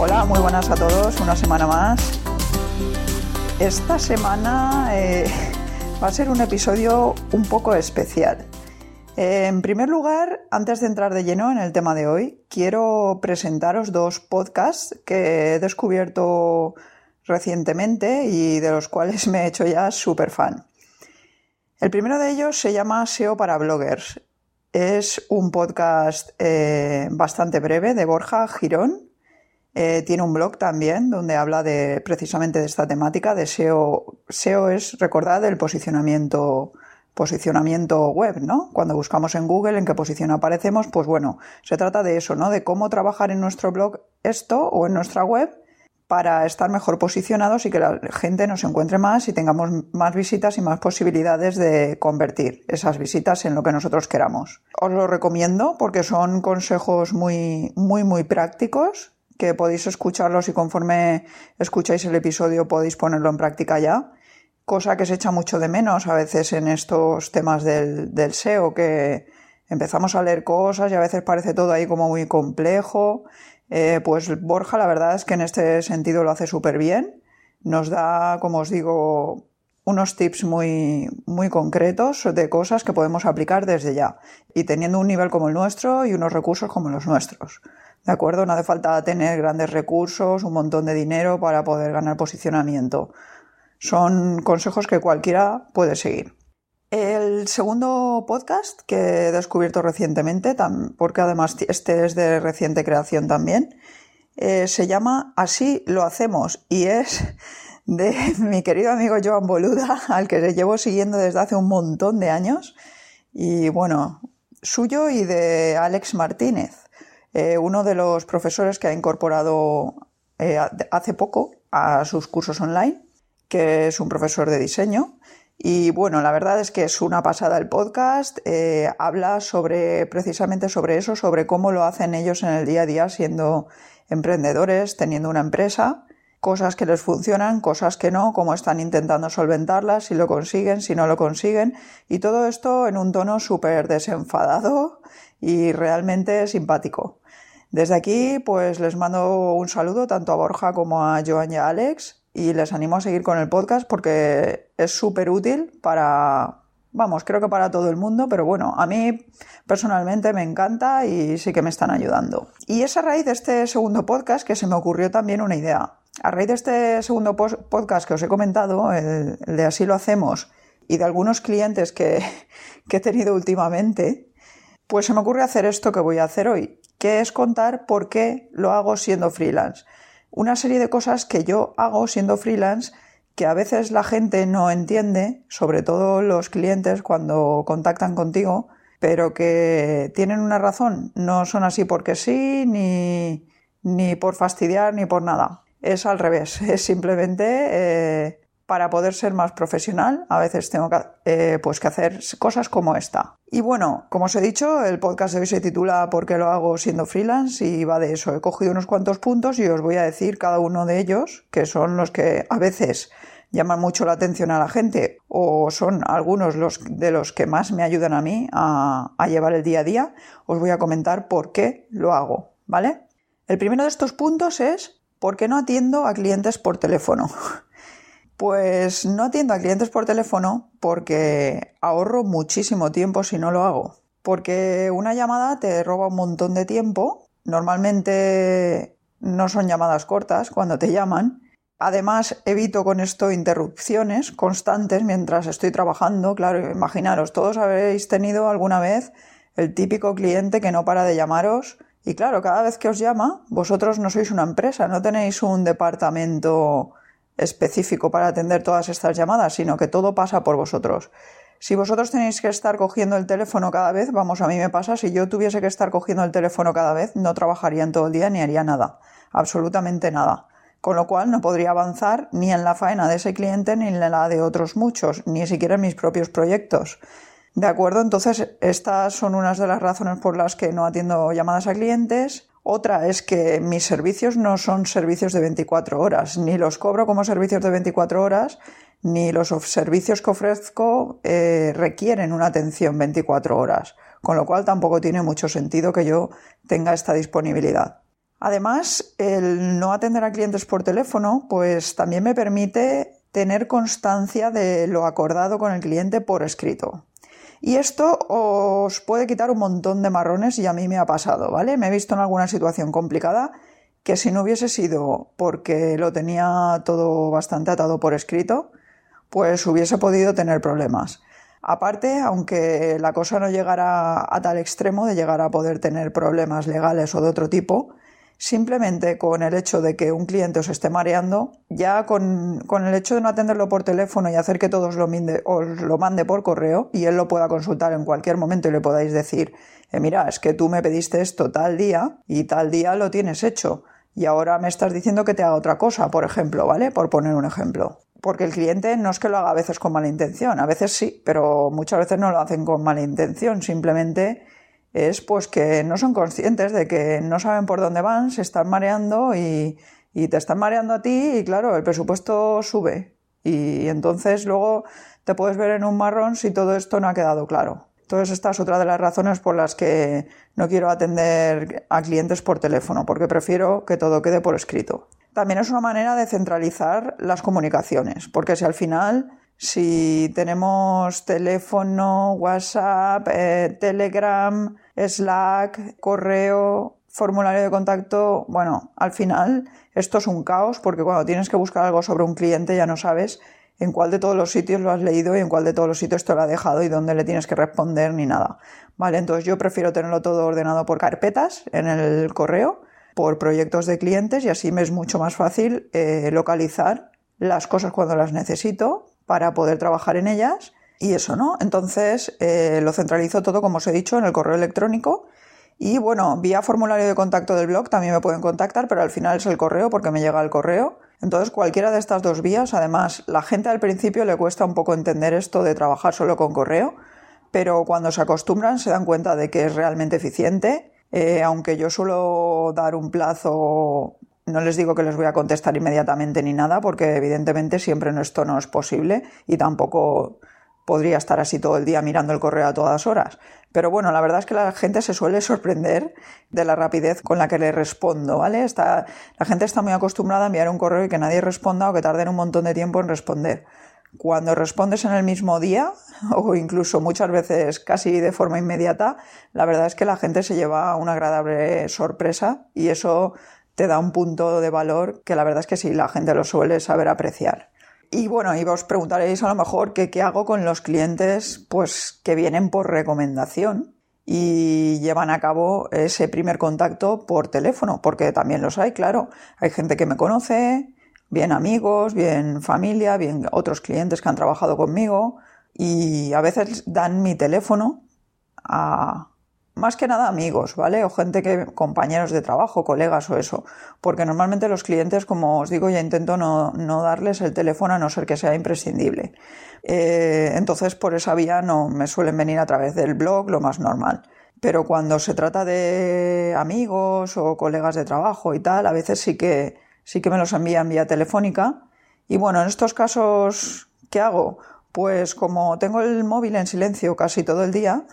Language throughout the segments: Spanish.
Hola, muy buenas a todos, una semana más. Esta semana eh, va a ser un episodio un poco especial. En primer lugar, antes de entrar de lleno en el tema de hoy, quiero presentaros dos podcasts que he descubierto recientemente y de los cuales me he hecho ya súper fan. El primero de ellos se llama SEO para bloggers. Es un podcast eh, bastante breve de Borja Girón eh, tiene un blog también donde habla de precisamente de esta temática de SEO. SEO es, recordad, el posicionamiento, posicionamiento web, ¿no? Cuando buscamos en Google en qué posición aparecemos, pues bueno, se trata de eso, ¿no? De cómo trabajar en nuestro blog esto o en nuestra web para estar mejor posicionados y que la gente nos encuentre más y tengamos más visitas y más posibilidades de convertir esas visitas en lo que nosotros queramos. Os lo recomiendo porque son consejos muy, muy, muy prácticos que podéis escucharlos y conforme escucháis el episodio podéis ponerlo en práctica ya. Cosa que se echa mucho de menos a veces en estos temas del, SEO, que empezamos a leer cosas y a veces parece todo ahí como muy complejo. Eh, pues Borja, la verdad es que en este sentido lo hace súper bien. Nos da, como os digo, unos tips muy, muy concretos de cosas que podemos aplicar desde ya. Y teniendo un nivel como el nuestro y unos recursos como los nuestros. ¿De acuerdo? No hace falta tener grandes recursos, un montón de dinero para poder ganar posicionamiento. Son consejos que cualquiera puede seguir. El segundo podcast que he descubierto recientemente, porque además este es de reciente creación también, eh, se llama Así lo hacemos y es de mi querido amigo Joan Boluda, al que llevo siguiendo desde hace un montón de años, y bueno, suyo y de Alex Martínez. Eh, uno de los profesores que ha incorporado eh, hace poco a sus cursos online, que es un profesor de diseño. Y bueno, la verdad es que es una pasada el podcast. Eh, habla sobre precisamente sobre eso, sobre cómo lo hacen ellos en el día a día siendo emprendedores, teniendo una empresa, cosas que les funcionan, cosas que no, cómo están intentando solventarlas, si lo consiguen, si no lo consiguen. Y todo esto en un tono súper desenfadado y realmente simpático. Desde aquí, pues les mando un saludo tanto a Borja como a Joan y a Alex y les animo a seguir con el podcast porque es súper útil para, vamos, creo que para todo el mundo, pero bueno, a mí personalmente me encanta y sí que me están ayudando. Y es a raíz de este segundo podcast que se me ocurrió también una idea. A raíz de este segundo podcast que os he comentado, el, de Así lo hacemos, y de algunos clientes que, que he tenido últimamente, pues se me ocurre hacer esto que voy a hacer hoy, que es contar por qué lo hago siendo freelance. Una serie de cosas que yo hago siendo freelance que a veces la gente no entiende, sobre todo los clientes cuando contactan contigo, pero que tienen una razón. No son así porque sí, ni, ni por fastidiar, ni por nada. Es al revés, es simplemente eh, para poder ser más profesional, a veces tengo que, eh, pues que hacer cosas como esta. Y bueno, como os he dicho, el podcast de hoy se titula ¿Por qué lo hago siendo freelance? y va de eso. He cogido unos cuantos puntos y os voy a decir cada uno de ellos, que son los que a veces llaman mucho la atención a la gente o son algunos los, de los que más me ayudan a mí a, a llevar el día a día. Os voy a comentar por qué lo hago, ¿vale? El primero de estos puntos es ¿por qué no atiendo a clientes por teléfono? Pues no atiendo a clientes por teléfono porque ahorro muchísimo tiempo si no lo hago. Porque una llamada te roba un montón de tiempo. Normalmente no son llamadas cortas cuando te llaman. Además, evito con esto interrupciones constantes mientras estoy trabajando. Claro, imaginaros, todos habréis tenido alguna vez el típico cliente que no para de llamaros. Y claro, cada vez que os llama, vosotros no sois una empresa, no tenéis un departamento específico para atender todas estas llamadas, sino que todo pasa por vosotros. Si vosotros tenéis que estar cogiendo el teléfono cada vez, vamos, a mí me pasa, si yo tuviese que estar cogiendo el teléfono cada vez, no trabajaría en todo el día ni haría nada, absolutamente nada. Con lo cual no podría avanzar ni en la faena de ese cliente ni en la de otros muchos, ni siquiera en mis propios proyectos. ¿De acuerdo? Entonces, estas son unas de las razones por las que no atiendo llamadas a clientes. Otra es que mis servicios no son servicios de 24 horas, ni los cobro como servicios de 24 horas, ni los servicios que ofrezco eh, requieren una atención 24 horas, con lo cual tampoco tiene mucho sentido que yo tenga esta disponibilidad. Además, el no atender a clientes por teléfono, pues también me permite tener constancia de lo acordado con el cliente por escrito. Y esto os puede quitar un montón de marrones y a mí me ha pasado, ¿vale? Me he visto en alguna situación complicada que si no hubiese sido porque lo tenía todo bastante atado por escrito, pues hubiese podido tener problemas. Aparte, aunque la cosa no llegara a tal extremo de llegar a poder tener problemas legales o de otro tipo, simplemente con el hecho de que un cliente os esté mareando, ya con, el hecho de no atenderlo por teléfono y hacer que todos lo os lo mande por correo y él lo pueda consultar en cualquier momento y le podáis decir, eh, mira, es que tú me pediste esto tal día y tal día lo tienes hecho y ahora me estás diciendo que te haga otra cosa, por ejemplo, ¿vale? Por poner un ejemplo. Porque el cliente no es que lo haga a veces con mala intención, a veces sí, pero muchas veces no lo hacen con mala intención, simplemente es pues que no son conscientes de que no saben por dónde van, se están mareando y, y te están mareando a ti y claro, el presupuesto sube y entonces luego te puedes ver en un marrón si todo esto no ha quedado claro. Entonces esta es otra de las razones por las que no quiero atender a clientes por teléfono, porque prefiero que todo quede por escrito. También es una manera de centralizar las comunicaciones, porque si al final, si tenemos teléfono, WhatsApp, eh, Telegram, Slack, correo, formulario de contacto, bueno, al final esto es un caos porque cuando tienes que buscar algo sobre un cliente ya no sabes en cuál de todos los sitios lo has leído y en cuál de todos los sitios te lo ha dejado y dónde le tienes que responder ni nada. Vale, entonces yo prefiero tenerlo todo ordenado por carpetas en el correo, por proyectos de clientes y así me es mucho más fácil eh, localizar las cosas cuando las necesito para poder trabajar en ellas y eso, ¿no? Entonces eh, lo centralizo todo, como os he dicho, en el correo electrónico. Y bueno, vía formulario de contacto del blog también me pueden contactar, pero al final es el correo porque me llega el correo. Entonces, cualquiera de estas dos vías, además, la gente al principio le cuesta un poco entender esto de trabajar solo con correo, pero cuando se acostumbran se dan cuenta de que es realmente eficiente. Eh, aunque yo suelo dar un plazo, no les digo que les voy a contestar inmediatamente ni nada, porque evidentemente siempre esto no es posible y tampoco podría estar así todo el día mirando el correo a todas horas. Pero bueno, la verdad es que la gente se suele sorprender de la rapidez con la que le respondo, ¿vale? Está, la gente está muy acostumbrada a enviar un correo y que nadie responda o que tarden un montón de tiempo en responder. Cuando respondes en el mismo día, o incluso muchas veces casi de forma inmediata, la verdad es que la gente se lleva una agradable sorpresa y eso te da un punto de valor que la verdad es que sí, la gente lo suele saber apreciar. Y bueno, y os preguntaréis a lo mejor qué hago con los clientes pues que vienen por recomendación y llevan a cabo ese primer contacto por teléfono, porque también los hay, claro. Hay gente que me conoce, bien amigos, bien familia, bien otros clientes que han trabajado conmigo y a veces dan mi teléfono a, más que nada amigos, ¿vale? O gente que, compañeros de trabajo, colegas o eso. Porque normalmente los clientes, como os digo, ya intento no, darles el teléfono a no ser que sea imprescindible. Eh, entonces, por esa vía no me suelen venir a través del blog, lo más normal. Pero cuando se trata de amigos o colegas de trabajo y tal, a veces sí que, sí que me los envían vía telefónica. Y bueno, en estos casos, ¿qué hago? Pues como tengo el móvil en silencio casi todo el día,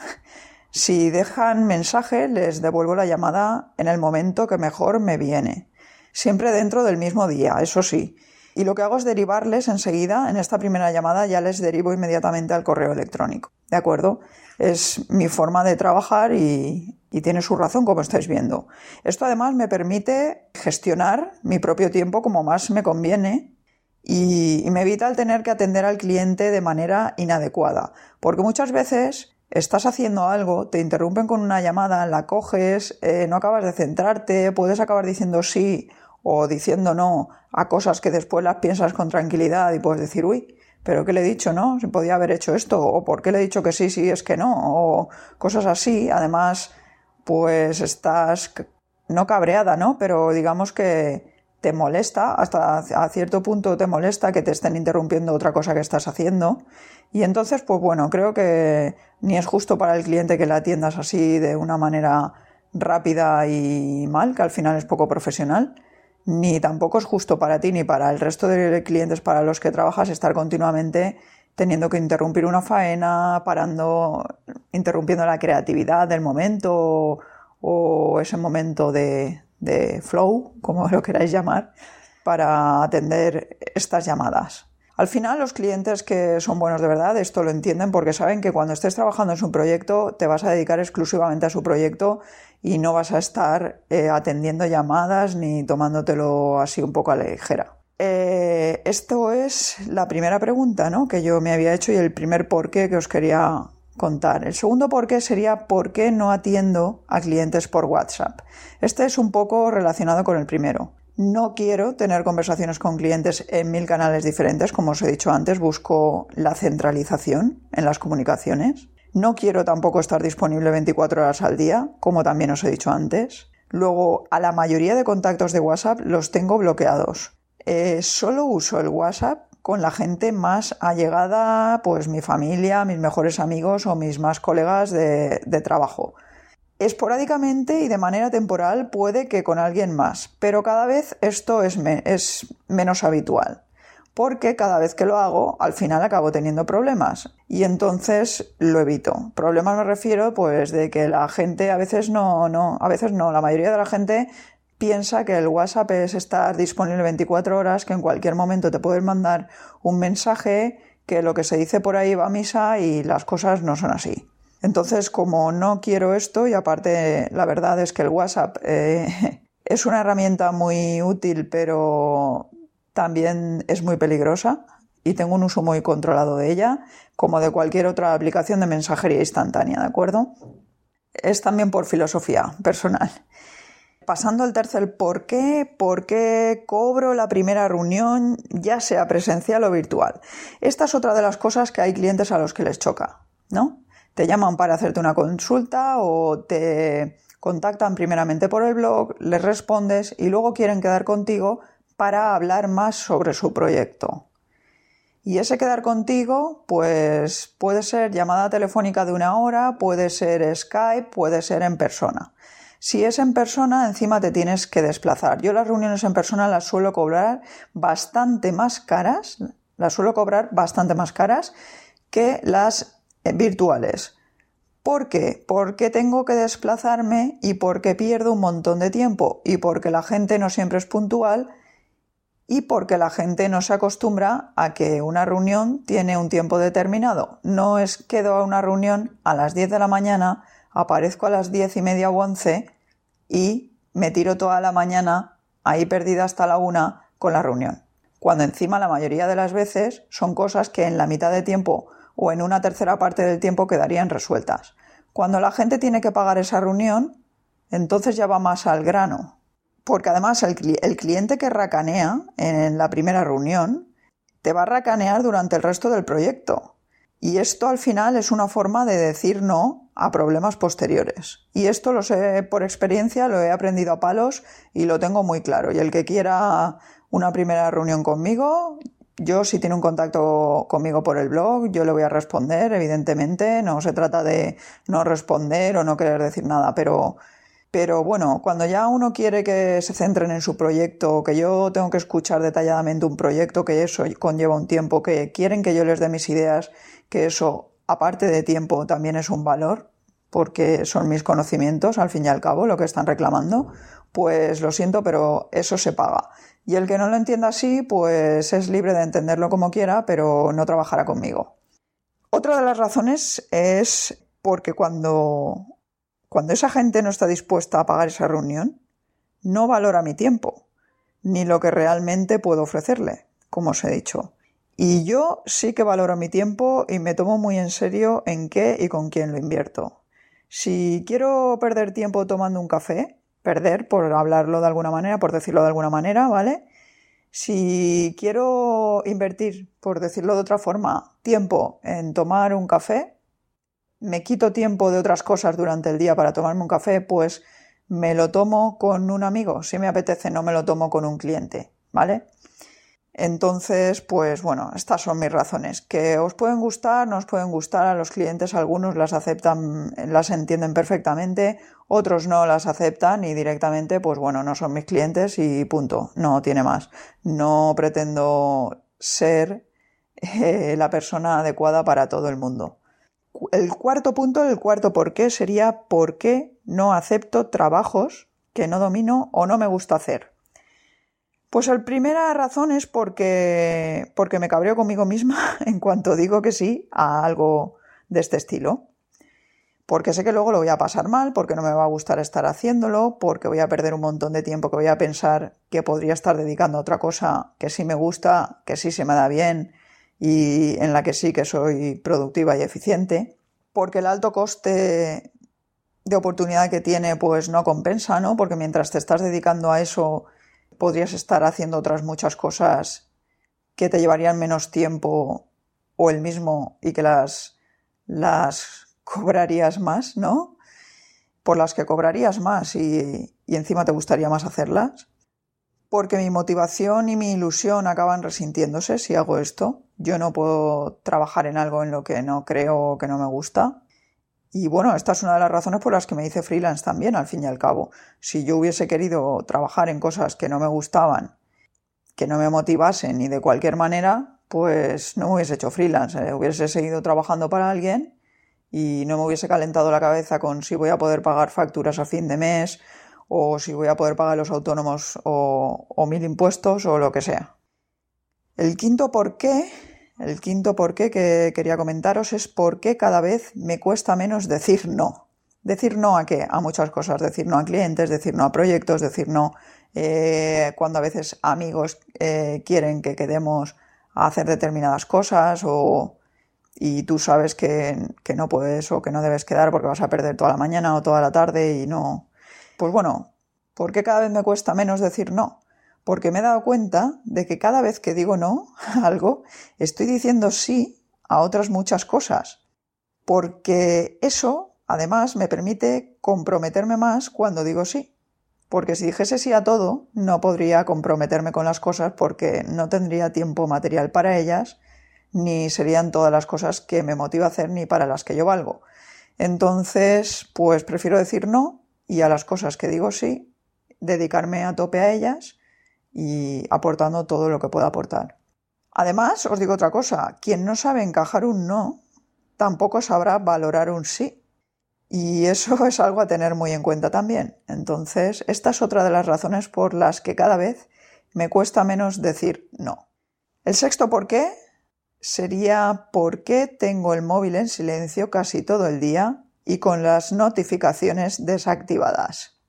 si dejan mensaje, les devuelvo la llamada en el momento que mejor me viene. Siempre dentro del mismo día, eso sí. Y lo que hago es derivarles enseguida, en esta primera llamada ya les derivo inmediatamente al correo electrónico. ¿De acuerdo? Es mi forma de trabajar y, tiene su razón, como estáis viendo. Esto además me permite gestionar mi propio tiempo como más me conviene y, me evita el tener que atender al cliente de manera inadecuada. Porque muchas veces estás haciendo algo, te interrumpen con una llamada, la coges, eh, no acabas de centrarte, puedes acabar diciendo sí o diciendo no a cosas que después las piensas con tranquilidad y puedes decir, uy, pero ¿qué le he dicho, no? Se podía haber hecho esto, o ¿por qué le he dicho que sí, sí es que no? O cosas así. Además, pues estás no cabreada, ¿no? Pero digamos que te molesta, hasta a cierto punto te molesta que te estén interrumpiendo otra cosa que estás haciendo. Y entonces, pues bueno, creo que ni es justo para el cliente que la atiendas así de una manera rápida y mal, que al final es poco profesional ni tampoco es justo para ti ni para el resto de clientes para los que trabajas estar continuamente teniendo que interrumpir una faena, parando, interrumpiendo la creatividad del momento o, ese momento de, de flow, como lo queráis llamar, para atender estas llamadas. Al final los clientes que son buenos de verdad esto lo entienden porque saben que cuando estés trabajando en su proyecto te vas a dedicar exclusivamente a su proyecto y no vas a estar eh, atendiendo llamadas ni tomándotelo así un poco a la ligera. Eh, esto es la primera pregunta ¿no? que yo me había hecho y el primer porqué que os quería contar. El segundo porqué sería por qué no atiendo a clientes por WhatsApp. Este es un poco relacionado con el primero. No quiero tener conversaciones con clientes en mil canales diferentes, como os he dicho antes, busco la centralización en las comunicaciones. No quiero tampoco estar disponible 24 horas al día, como también os he dicho antes. Luego, a la mayoría de contactos de WhatsApp los tengo bloqueados. Eh, solo uso el WhatsApp con la gente más allegada, pues mi familia, mis mejores amigos o mis más colegas de, trabajo. Esporádicamente y de manera temporal puede que con alguien más, pero cada vez esto es menos habitual porque cada vez que lo hago al final acabo teniendo problemas y entonces lo evito. Problemas me refiero pues de que la gente a veces no, no, a veces no, la mayoría de la gente piensa que el WhatsApp es estar disponible 24 horas, que en cualquier momento te puedes mandar un mensaje, que lo que se dice por ahí va a misa y las cosas no son así. Entonces, como no quiero esto, y aparte la verdad es que el WhatsApp eh, es una herramienta muy útil, pero también es muy peligrosa y tengo un uso muy controlado de ella, como de cualquier otra aplicación de mensajería instantánea, ¿de acuerdo? Es también por filosofía personal. Pasando al tercer por qué, por qué cobro la primera reunión, ya sea presencial o virtual. Esta es otra de las cosas que hay clientes a los que les choca, ¿no? Te llaman para hacerte una consulta o te contactan primeramente por el blog, les respondes y luego quieren quedar contigo para hablar más sobre su proyecto. Y ese quedar contigo, pues puede ser llamada telefónica de una hora, puede ser Skype, puede ser en persona. Si es en persona, encima te tienes que desplazar. Yo las reuniones en persona las suelo cobrar bastante más caras, las suelo cobrar bastante más caras que las eh, virtuales. ¿Por qué? Porque tengo que desplazarme y porque pierdo un montón de tiempo y porque la gente no siempre es puntual y porque la gente no se acostumbra a que una reunión tiene un tiempo determinado. No es quedo a una reunión a las 10 de la mañana, aparezco a las 10 y media o 11 y me tiro toda la mañana ahí perdida hasta la una con la reunión. Cuando encima la mayoría de las veces son cosas que en la mitad de tiempo o en una tercera parte del tiempo quedarían resueltas. Cuando la gente tiene que pagar esa reunión, entonces ya va más al grano porque además el, cliente que racanea en la primera reunión te va a racanear durante el resto del proyecto. Y esto al final es una forma de decir no a problemas posteriores. Y esto lo sé por experiencia, lo he aprendido a palos y lo tengo muy claro. Y el que quiera una primera reunión conmigo, yo si tiene un contacto conmigo por el blog, yo le voy a responder, evidentemente. No se trata de no responder o no querer decir nada, pero pero bueno, cuando ya uno quiere que se centren en su proyecto, que yo tengo que escuchar detalladamente un proyecto, que eso conlleva un tiempo, que quieren que yo les dé mis ideas, que eso, aparte de tiempo, también es un valor, porque son mis conocimientos, al fin y al cabo, lo que están reclamando, pues lo siento, pero eso se paga. Y el que no lo entienda así, pues es libre de entenderlo como quiera, pero no trabajará conmigo. Otra de las razones es porque cuando cuando esa gente no está dispuesta a pagar esa reunión, no valora mi tiempo, ni lo que realmente puedo ofrecerle, como os he dicho. Y yo sí que valoro mi tiempo y me tomo muy en serio en qué y con quién lo invierto. Si quiero perder tiempo tomando un café, perder por hablarlo de alguna manera, por decirlo de alguna manera, ¿vale? Si quiero invertir, por decirlo de otra forma, tiempo en tomar un café, me quito tiempo de otras cosas durante el día para tomarme un café, pues me lo tomo con un amigo. Si me apetece, no me lo tomo con un cliente, ¿vale? Entonces, pues bueno, estas son mis razones. Que os pueden gustar, no os pueden gustar, a los clientes algunos las aceptan, las entienden perfectamente, otros no las aceptan y directamente, pues bueno, no son mis clientes y punto, no tiene más. No pretendo ser eh, la persona adecuada para todo el mundo. El cuarto punto, el cuarto por qué sería por qué no acepto trabajos que no domino o no me gusta hacer. Pues la primera razón es porque, porque me cabreo conmigo misma en cuanto digo que sí a algo de este estilo. Porque sé que luego lo voy a pasar mal, porque no me va a gustar estar haciéndolo, porque voy a perder un montón de tiempo que voy a pensar que podría estar dedicando a otra cosa que sí me gusta, que sí se me da bien y en la que sí que soy productiva y eficiente. Porque el alto coste de oportunidad que tiene pues no compensa, ¿no? Porque mientras te estás dedicando a eso podrías estar haciendo otras muchas cosas que te llevarían menos tiempo o el mismo y que las, las cobrarías más, ¿no? Por las que cobrarías más y, y encima te gustaría más hacerlas. Porque mi motivación y mi ilusión acaban resintiéndose si hago esto. Yo no puedo trabajar en algo en lo que no creo o que no me gusta. Y bueno, esta es una de las razones por las que me hice freelance también, al fin y al cabo. Si yo hubiese querido trabajar en cosas que no me gustaban, que no me motivasen y de cualquier manera, pues no me hubiese hecho freelance. Eh, hubiese seguido trabajando para alguien y no me hubiese calentado la cabeza con si voy a poder pagar facturas a fin de mes o si voy a poder pagar los autónomos o, mil impuestos o lo que sea. El quinto por qué el quinto por qué que quería comentaros es por qué cada vez me cuesta menos decir no. Decir no a qué? A muchas cosas. Decir no a clientes, decir no a proyectos, decir no eh, cuando a veces amigos eh, quieren que quedemos a hacer determinadas cosas o, y tú sabes que no puedes o que no debes quedar porque vas a perder toda la mañana o toda la tarde y no. Pues bueno, ¿por qué cada vez me cuesta menos decir no? porque me he dado cuenta de que cada vez que digo no a algo, estoy diciendo sí a otras muchas cosas. Porque eso, además, me permite comprometerme más cuando digo sí. Porque si dijese sí a todo, no podría comprometerme con las cosas porque no tendría tiempo material para ellas, ni serían todas las cosas que me motiva a hacer ni para las que yo valgo. Entonces, pues prefiero decir no y a las cosas que digo sí, dedicarme a tope a ellas y aportando todo lo que pueda aportar. Además, os digo otra cosa, quien no sabe encajar un no, tampoco sabrá valorar un sí. Y eso es algo a tener muy en cuenta también. Entonces, esta es otra de las razones por las que cada vez me cuesta menos decir no. El sexto por qué sería por qué tengo el móvil en silencio casi todo el día y con las notificaciones desactivadas.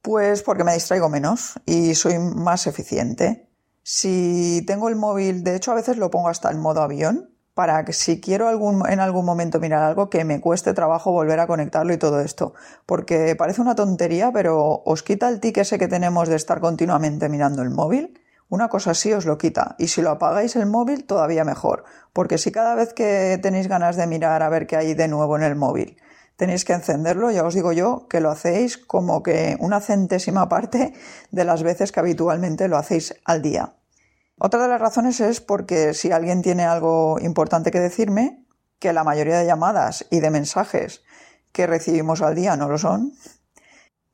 Pues porque me distraigo menos y soy más eficiente. Si tengo el móvil, de hecho a veces lo pongo hasta en modo avión, para que si quiero en algún momento mirar algo que me cueste trabajo volver a conectarlo y todo esto. Porque parece una tontería, pero os quita el tic ese que tenemos de estar continuamente mirando el móvil. Una cosa así os lo quita. Y si lo apagáis el móvil, todavía mejor. Porque si cada vez que tenéis ganas de mirar a ver qué hay de nuevo en el móvil, tenéis que encenderlo, ya os digo yo que lo hacéis como que una centésima parte de las veces que habitualmente lo hacéis al día. Otra de las razones es porque si alguien tiene algo importante que decirme, que la mayoría de llamadas y de mensajes que recibimos al día no lo son,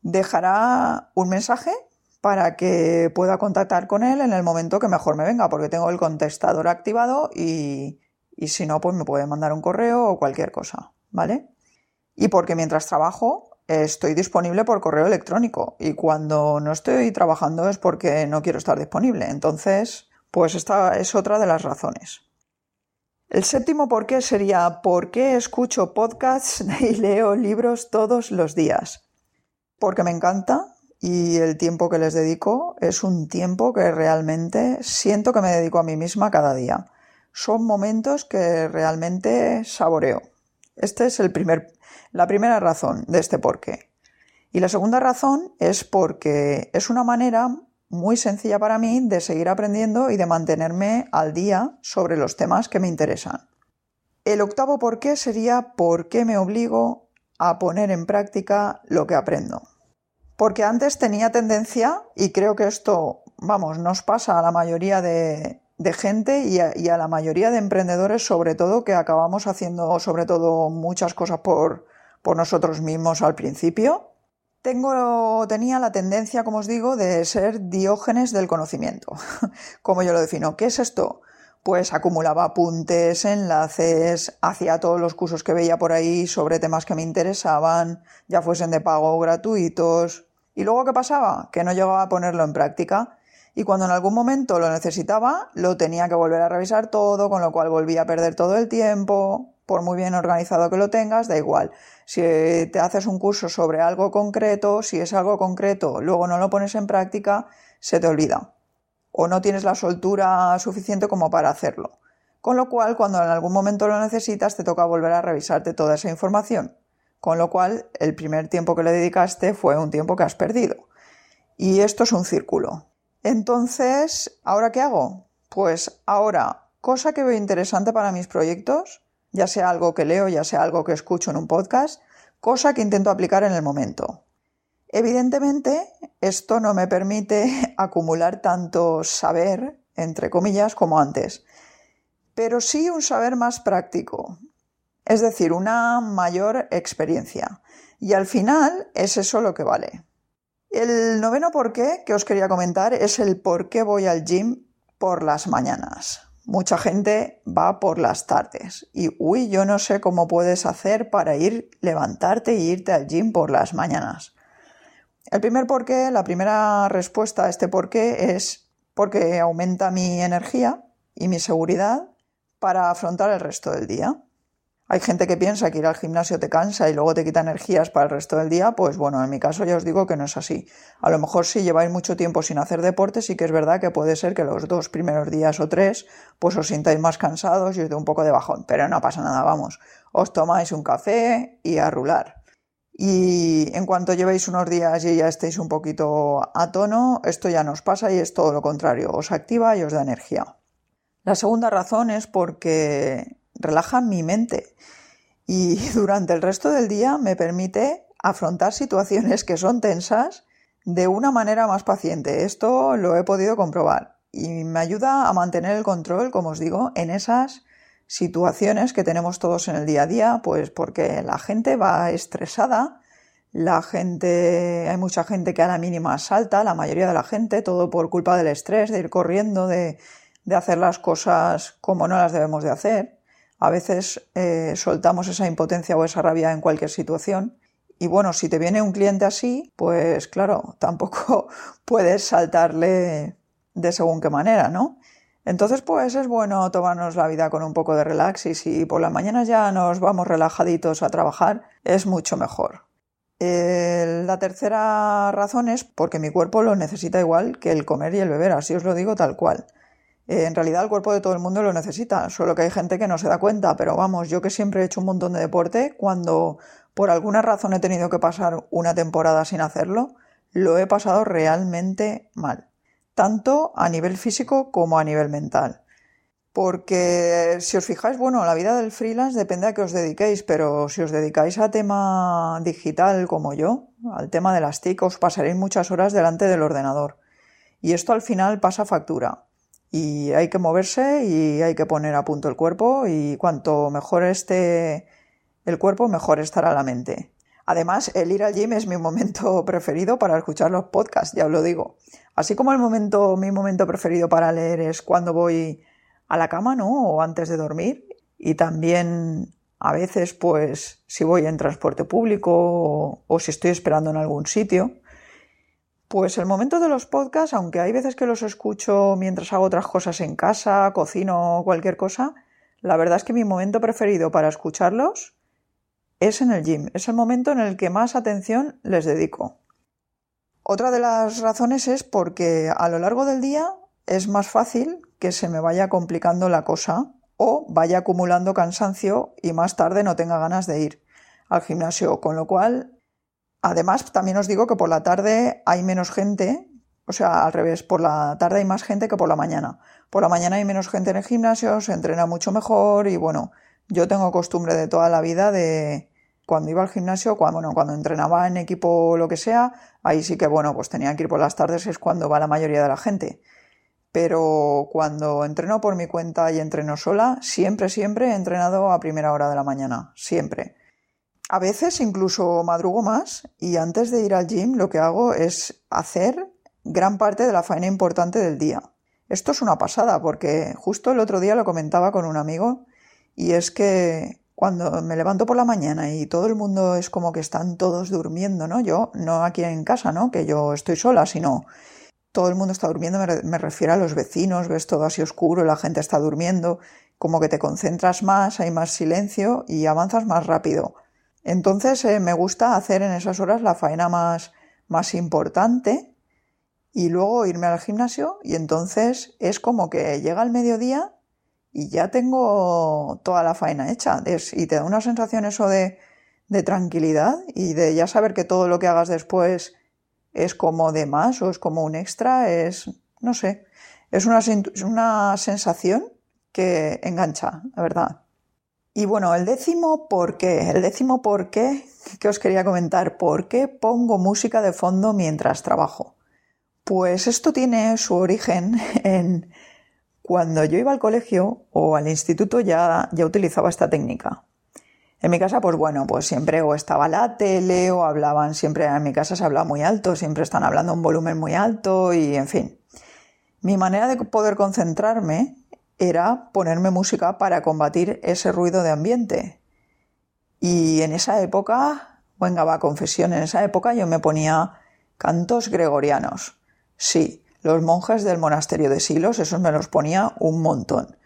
dejará un mensaje para que pueda contactar con él en el momento que mejor me venga, porque tengo el contestador activado y, y si no, pues me puede mandar un correo o cualquier cosa, ¿vale? Y porque mientras trabajo estoy disponible por correo electrónico y cuando no estoy trabajando es porque no quiero estar disponible. Entonces, pues esta es otra de las razones. El séptimo por qué sería por qué escucho podcasts y leo libros todos los días. Porque me encanta y el tiempo que les dedico es un tiempo que realmente siento que me dedico a mí misma cada día. Son momentos que realmente saboreo. Este es el primer, la primera razón de este porqué. Y la segunda razón es porque es una manera muy sencilla para mí de seguir aprendiendo y de mantenerme al día sobre los temas que me interesan. El octavo por qué sería por qué me obligo a poner en práctica lo que aprendo. Porque antes tenía tendencia, y creo que esto, vamos, nos pasa a la mayoría de, gente y a, la mayoría de emprendedores, sobre todo, que acabamos haciendo, sobre todo, muchas cosas por, por nosotros mismos al principio. Tengo, tenía la tendencia, como os digo, de ser diógenes del conocimiento, como yo lo defino. ¿Qué es esto? pues acumulaba apuntes, enlaces, hacía todos los cursos que veía por ahí sobre temas que me interesaban, ya fuesen de pago o gratuitos. ¿Y luego qué pasaba? Que no llegaba a ponerlo en práctica. Y cuando en algún momento lo necesitaba, lo tenía que volver a revisar todo, con lo cual volvía a perder todo el tiempo. Por muy bien organizado que lo tengas, da igual. Si te haces un curso sobre algo concreto, si es algo concreto, luego no lo pones en práctica, se te olvida o no tienes la soltura suficiente como para hacerlo. Con lo cual, cuando en algún momento lo necesitas, te toca volver a revisarte toda esa información. Con lo cual, el primer tiempo que le dedicaste fue un tiempo que has perdido. Y esto es un círculo. Entonces, ¿ahora qué hago? Pues ahora, cosa que veo interesante para mis proyectos, ya sea algo que leo, ya sea algo que escucho en un podcast, cosa que intento aplicar en el momento. Evidentemente, esto no me permite acumular tanto saber, entre comillas, como antes, pero sí un saber más práctico, es decir, una mayor experiencia. Y al final es eso lo que vale. El noveno por qué que os quería comentar es el por qué voy al gym por las mañanas. Mucha gente va por las tardes y, uy, yo no sé cómo puedes hacer para ir, levantarte e irte al gym por las mañanas. El primer porqué, la primera respuesta a este porqué es porque aumenta mi energía y mi seguridad para afrontar el resto del día. Hay gente que piensa que ir al gimnasio te cansa y luego te quita energías para el resto del día, pues bueno, en mi caso ya os digo que no es así. A lo mejor si lleváis mucho tiempo sin hacer deporte, sí que es verdad que puede ser que los dos primeros días o tres pues os sintáis más cansados y os dé un poco de bajón, pero no pasa nada, vamos. Os tomáis un café y a rular. Y en cuanto llevéis unos días y ya estéis un poquito a tono, esto ya nos pasa y es todo lo contrario, os activa y os da energía. La segunda razón es porque relaja mi mente y durante el resto del día me permite afrontar situaciones que son tensas de una manera más paciente. Esto lo he podido comprobar y me ayuda a mantener el control, como os digo, en esas situaciones que tenemos todos en el día a día, pues porque la gente va estresada, la gente, hay mucha gente que a la mínima salta, la mayoría de la gente, todo por culpa del estrés, de ir corriendo, de, hacer las cosas como no las debemos de hacer. A veces eh, soltamos esa impotencia o esa rabia en cualquier situación. Y bueno, si te viene un cliente así, pues claro, tampoco puedes saltarle de según qué manera, ¿no? Entonces, pues es bueno tomarnos la vida con un poco de relax y si por la mañana ya nos vamos relajaditos a trabajar, es mucho mejor. la tercera razón es porque mi cuerpo lo necesita igual que el comer y el beber, así os lo digo tal cual. En realidad el cuerpo de todo el mundo lo necesita, solo que hay gente que no se da cuenta, pero vamos, yo que siempre he hecho un montón de deporte, cuando por alguna razón he tenido que pasar una temporada sin hacerlo, lo he pasado realmente mal tanto a nivel físico como a nivel mental. Porque si os fijáis, bueno, la vida del freelance depende a qué os dediquéis, pero si os dedicáis a tema digital como yo, al tema de las TIC, os pasaréis muchas horas delante del ordenador. Y esto al final pasa factura. Y hay que moverse y hay que poner a punto el cuerpo y cuanto mejor esté el cuerpo, mejor estará la mente. Además, el ir al gym es mi momento preferido para escuchar los podcasts, ya os lo digo. Así como el momento, mi momento preferido para leer es cuando voy a la cama, ¿no? O antes de dormir. Y también a veces, pues, si voy en transporte público o, si estoy esperando en algún sitio. Pues el momento de los podcasts, aunque hay veces que los escucho mientras hago otras cosas en casa, cocino o cualquier cosa, la verdad es que mi momento preferido para escucharlos es en el gym. Es el momento en el que más atención les dedico. Otra de las razones es porque a lo largo del día es más fácil que se me vaya complicando la cosa o vaya acumulando cansancio y más tarde no tenga ganas de ir al gimnasio. Con lo cual, además, también os digo que por la tarde hay menos gente O sea, al revés, por la tarde hay más gente que por la mañana. Por la mañana hay menos gente en el gimnasio, se entrena mucho mejor y bueno, yo tengo costumbre de toda la vida de cuando iba al gimnasio, cuando, bueno, cuando entrenaba en equipo o lo que sea, ahí sí que bueno, pues tenía que ir por las tardes, es cuando va la mayoría de la gente. Pero cuando entreno por mi cuenta y entreno sola, siempre, siempre he entrenado a primera hora de la mañana, siempre. A veces incluso madrugo más y antes de ir al gym lo que hago es hacer gran parte de la faena importante del día. Esto es una pasada porque justo el otro día lo comentaba con un amigo y es que cuando me levanto por la mañana y todo el mundo es como que están todos durmiendo, ¿no? Yo, no aquí en casa, ¿no? Que yo estoy sola, sino todo el mundo está durmiendo, me, refiero a los vecinos, ves todo así oscuro, la gente está durmiendo, como que te concentras más, hay más silencio y avanzas más rápido. Entonces eh, me gusta hacer en esas horas la faena más, más importante y luego irme al gimnasio y entonces es como que llega el mediodía y ya tengo toda la faena hecha y te da una sensación eso de, de tranquilidad y de ya saber que todo lo que hagas después es como de más o es como un extra, es, no sé, es una, una sensación que engancha, la verdad. Y bueno, el décimo por qué, el décimo por qué que os quería comentar, ¿por qué pongo música de fondo mientras trabajo? Pues esto tiene su origen en cuando yo iba al colegio o al instituto ya, ya utilizaba esta técnica. En mi casa, pues bueno, pues siempre o estaba la tele o hablaban, siempre en mi casa se habla muy alto, siempre están hablando un volumen muy alto y en fin. Mi manera de poder concentrarme era ponerme música para combatir ese ruido de ambiente. Y en esa época, venga, va, confesión, en esa época yo me ponía cantos gregorianos. Sí, los monjes del monasterio de Silos, esos me los ponía un montón.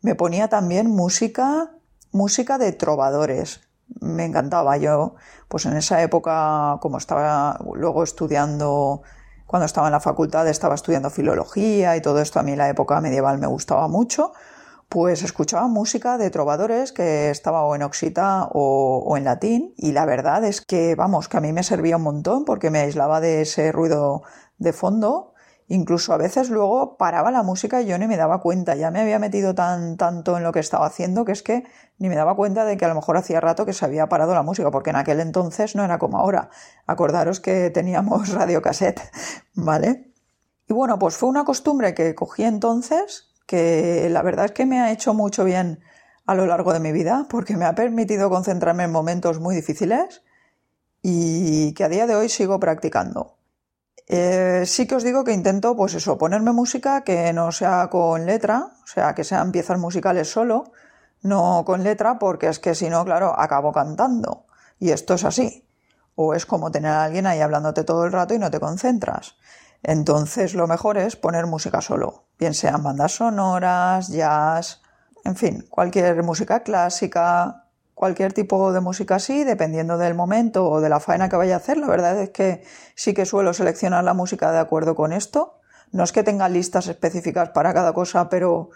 Me ponía también música, música de trovadores. Me encantaba. Yo, pues en esa época, como estaba luego estudiando, cuando estaba en la facultad, estaba estudiando filología y todo esto, a mí la época medieval me gustaba mucho, pues escuchaba música de trovadores que estaba o en occita o, o, en latín y la verdad es que, vamos, que a mí me servía un montón porque me aislaba de ese ruido de fondo Incluso a veces luego paraba la música y yo ni me daba cuenta, ya me había metido tan tanto en lo que estaba haciendo que es que ni me daba cuenta de que a lo mejor hacía rato que se había parado la música, porque en aquel entonces no era como ahora. Acordaros que teníamos radiocassette, ¿vale? Y bueno, pues fue una costumbre que cogí entonces, que la verdad es que me ha hecho mucho bien a lo largo de mi vida, porque me ha permitido concentrarme en momentos muy difíciles y que a día de hoy sigo practicando. Eh, sí que os digo que intento, pues eso, ponerme música que no sea con letra, o sea, que sean piezas musicales solo, no con letra, porque es que si no, claro, acabo cantando. Y esto es así. O es como tener a alguien ahí hablándote todo el rato y no te concentras. Entonces lo mejor es poner música solo, bien sean bandas sonoras, jazz, en fin, cualquier música clásica, cualquier tipo de música así, dependiendo del momento o de la faena que vaya a hacer. La verdad es que sí que suelo seleccionar la música de acuerdo con esto. No es que tenga listas específicas para cada cosa, pero,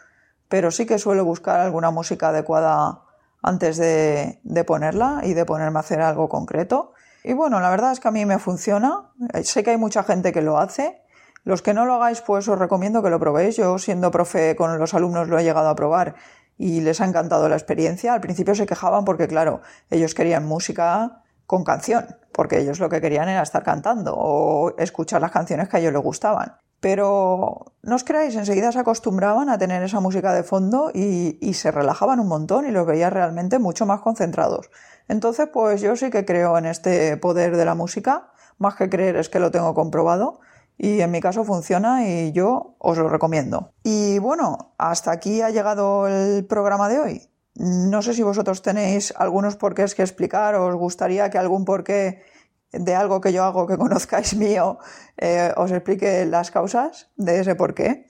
pero sí que suelo buscar alguna música adecuada antes de, de ponerla y de ponerme a hacer algo concreto. Y bueno, la verdad es que a mí me funciona. Sé que hay mucha gente que lo hace. Los que no lo hagáis, pues os recomiendo que lo probéis. Yo, siendo profe con los alumnos, lo he llegado a probar y les ha encantado la experiencia. Al principio se quejaban porque, claro, ellos querían música con canción, porque ellos lo que querían era estar cantando o escuchar las canciones que a ellos les gustaban. Pero no os creáis, enseguida se acostumbraban a tener esa música de fondo y, y se relajaban un montón y los veía realmente mucho más concentrados. Entonces, pues yo sí que creo en este poder de la música, más que creer es que lo tengo comprobado y en mi caso funciona y yo os lo recomiendo. Y bueno, hasta aquí ha llegado el programa de hoy. No sé si vosotros tenéis algunos porqués que explicar os gustaría que algún porqué de algo que yo hago que conozcáis mío eh, os explique las causas de ese porqué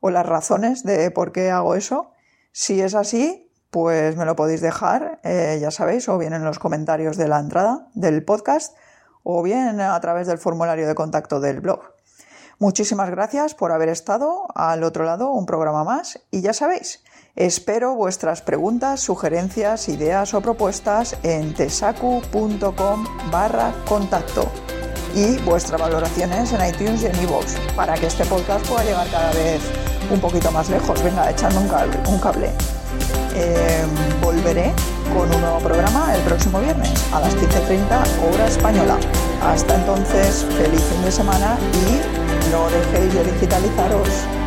o las razones de por qué hago eso. Si es así, pues me lo podéis dejar, eh, ya sabéis, o bien en los comentarios de la entrada del podcast o bien a través del formulario de contacto del blog. Muchísimas gracias por haber estado al otro lado un programa más y ya sabéis, espero vuestras preguntas, sugerencias, ideas o propuestas en tesacu.com barra contacto. y vuestras valoraciones en iTunes y en iVoox para que este podcast pueda llegar cada vez un poquito más lejos. Venga, echando un cable. Eh, volveré con un nuevo programa el próximo viernes a las 15.30 hora española. Hasta entonces, feliz fin de semana y no dejéis de digitalizaros.